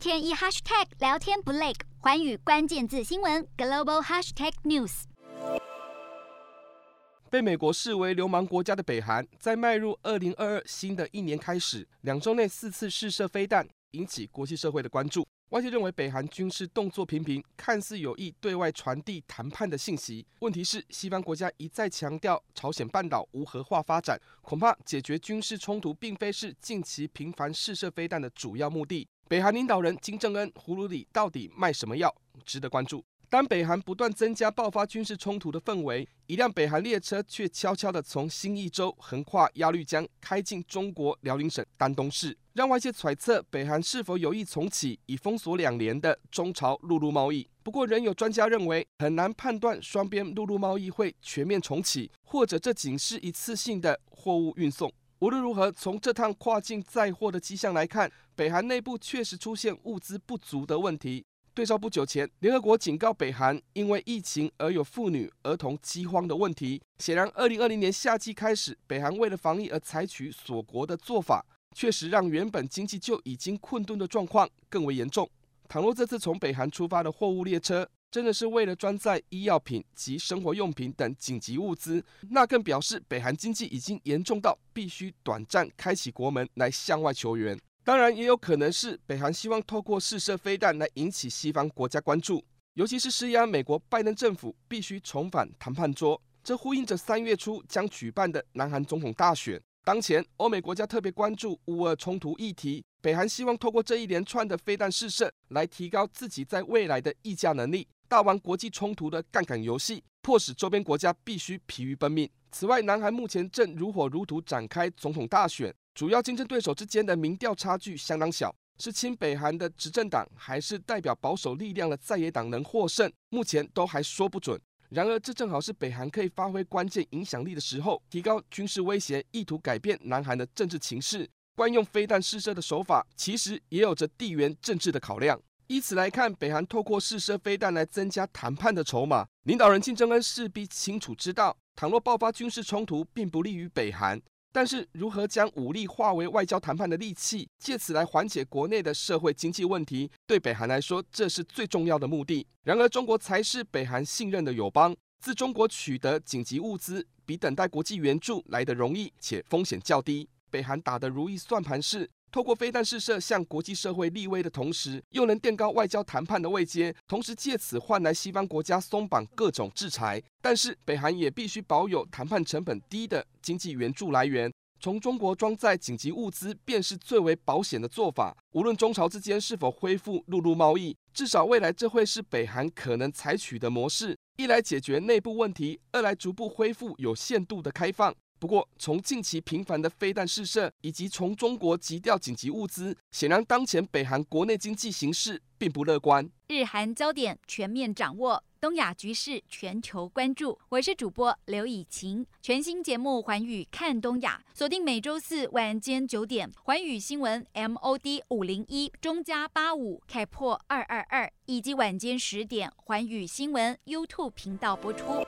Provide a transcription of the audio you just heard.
天一 hashtag 聊天不累，环宇关键字新闻 global hashtag news。被美国视为流氓国家的北韩，在迈入二零二二新的一年开始，两周内四次试射飞弹，引起国际社会的关注。外界认为北韩军事动作频频，看似有意对外传递谈判的信息。问题是，西方国家一再强调朝鲜半岛无核化发展，恐怕解决军事冲突并非是近期频繁试射飞弹的主要目的。北韩领导人金正恩葫芦里到底卖什么药，值得关注。当北韩不断增加爆发军事冲突的氛围，一辆北韩列车却悄悄地从新义州横跨鸭绿江，开进中国辽宁省丹东市，让外界揣测北韩是否有意重启已封锁两年的中朝陆路贸易。不过，仍有专家认为很难判断双边陆路贸易会全面重启，或者这仅是一次性的货物运送。无论如何，从这趟跨境载货的迹象来看，北韩内部确实出现物资不足的问题。对照不久前，联合国警告北韩因为疫情而有妇女、儿童饥荒的问题。显然，二零二零年夏季开始，北韩为了防疫而采取锁国的做法，确实让原本经济就已经困顿的状况更为严重。倘若这次从北韩出发的货物列车真的是为了装载医药品及生活用品等紧急物资，那更表示北韩经济已经严重到必须短暂开启国门来向外求援。当然，也有可能是北韩希望透过试射飞弹来引起西方国家关注，尤其是施压美国拜登政府必须重返谈判桌。这呼应着三月初将举办的南韩总统大选。当前，欧美国家特别关注乌俄冲突议题，北韩希望透过这一连串的飞弹试射来提高自己在未来的议价能力，大玩国际冲突的杠杆游戏，迫使周边国家必须疲于奔命。此外，南韩目前正如火如荼展开总统大选。主要竞争对手之间的民调差距相当小，是亲北韩的执政党还是代表保守力量的在野党能获胜，目前都还说不准。然而，这正好是北韩可以发挥关键影响力的时候，提高军事威胁，意图改变南韩的政治情势。惯用飞弹试射的手法，其实也有着地缘政治的考量。以此来看，北韩透过试射飞弹来增加谈判的筹码，领导人金正恩势必清楚知道，倘若爆发军事冲突，并不利于北韩。但是，如何将武力化为外交谈判的利器，借此来缓解国内的社会经济问题，对北韩来说，这是最重要的目的。然而，中国才是北韩信任的友邦，自中国取得紧急物资，比等待国际援助来得容易且风险较低。北韩打的如意算盘是，透过飞弹试射向国际社会立威的同时，又能垫高外交谈判的位阶，同时借此换来西方国家松绑各种制裁。但是北韩也必须保有谈判成本低的经济援助来源，从中国装载紧急物资便是最为保险的做法。无论中朝之间是否恢复陆路贸易，至少未来这会是北韩可能采取的模式：一来解决内部问题，二来逐步恢复有限度的开放。不过，从近期频繁的飞弹试射，以及从中国急调紧急物资，显然当前北韩国内经济形势并不乐观。日韩焦点全面掌握，东亚局势全球关注。我是主播刘以晴，全新节目《寰宇看东亚》，锁定每周四晚间九点，寰宇新闻 MOD 五零一中加八五开破二二二，以及晚间十点，寰宇新闻 YouTube 频道播出。